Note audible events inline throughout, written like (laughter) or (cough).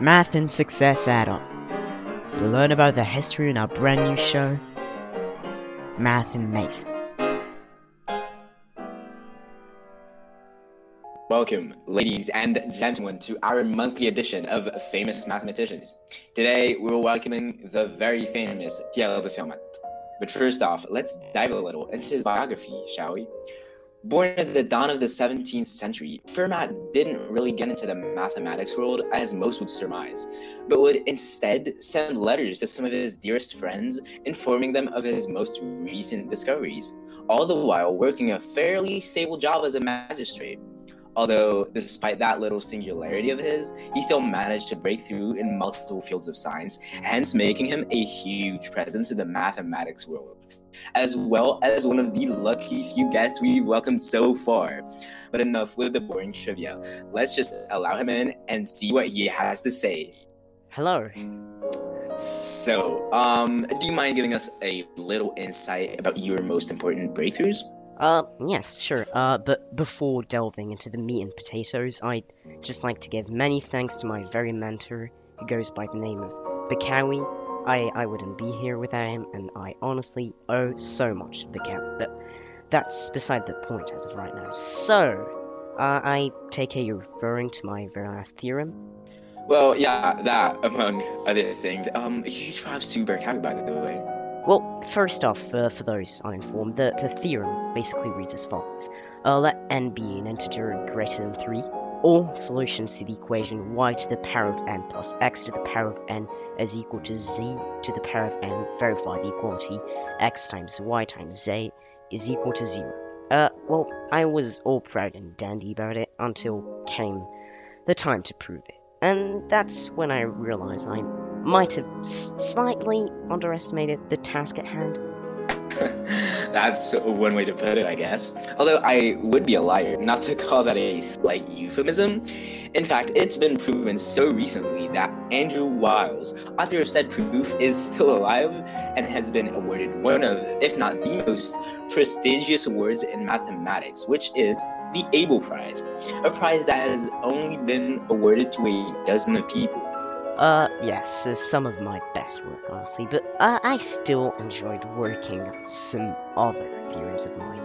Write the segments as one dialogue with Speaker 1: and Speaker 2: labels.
Speaker 1: Math and Success Add On. You'll learn about the history in our brand new show, Math and Mate.
Speaker 2: Welcome, ladies and gentlemen, to our monthly edition of Famous Mathematicians. Today, we're welcoming the very famous Pierre de Fermat. But first off, let's dive a little into his biography, shall we? Born at the dawn of the 17th century, Fermat didn't really get into the mathematics world as most would surmise, but would instead send letters to some of his dearest friends, informing them of his most recent discoveries, all the while working a fairly stable job as a magistrate. Although, despite that little singularity of his, he still managed to break through in multiple fields of science, hence making him a huge presence in the mathematics world as well as one of the lucky few guests we've welcomed so far. But enough with the boring trivia. Let's just allow him in and see what he has to say.
Speaker 1: Hello.
Speaker 2: So, um, do you mind giving us a little insight about your most important breakthroughs?
Speaker 1: Uh, yes, sure. Uh, but before delving into the meat and potatoes, I'd just like to give many thanks to my very mentor, who goes by the name of Bakawi, I, I wouldn't be here without him, and I honestly owe so much to the camp, But that's beside the point as of right now. So, uh, I take it you're referring to my very last theorem?
Speaker 2: Well, yeah, that, among other things. Um, huge props to Berkawi, by the way.
Speaker 1: Well, first off, uh, for those uninformed, the, the theorem basically reads as follows. Uh, let n be an integer greater than 3, all solutions to the equation y to the power of n plus x to the power of n is equal to z to the power of n verify the equality x times y times z is equal to 0. Uh, well, I was all proud and dandy about it until came the time to prove it. And that's when I realized I might have slightly underestimated the task at hand. (laughs)
Speaker 2: That's one way to put it, I guess. Although I would be a liar not to call that a slight euphemism. In fact, it's been proven so recently that Andrew Wiles, author of said proof, is still alive and has been awarded one of, if not the most prestigious awards in mathematics, which is the Abel Prize, a prize that has only been awarded to a dozen of people.
Speaker 1: Uh, yes, uh, some of my best work, honestly, but uh, I still enjoyed working on some other theorems of mine.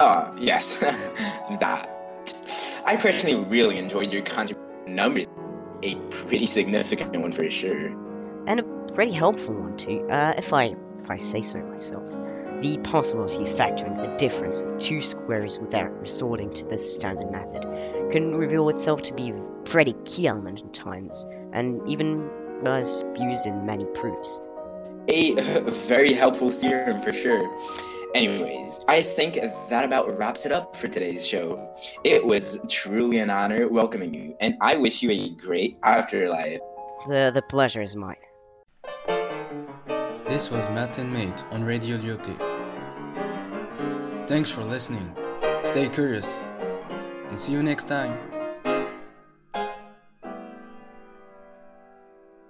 Speaker 2: Ah, uh, yes, (laughs) that. I personally really enjoyed your contribution numbers. A pretty significant one for sure.
Speaker 1: And a pretty helpful one too, uh, if I if I say so myself. The possibility of factoring a difference of two squares without resorting to the standard method can reveal itself to be a pretty key element in times and even was used in many proofs.
Speaker 2: A (laughs) very helpful theorem for sure. Anyways, I think that about wraps it up for today's show. It was truly an honor welcoming you, and I wish you a great afterlife.
Speaker 1: The, the pleasure is mine.
Speaker 3: This was Math and Mate on Radio Lyautey. Thanks for listening. Stay curious, and see you next time.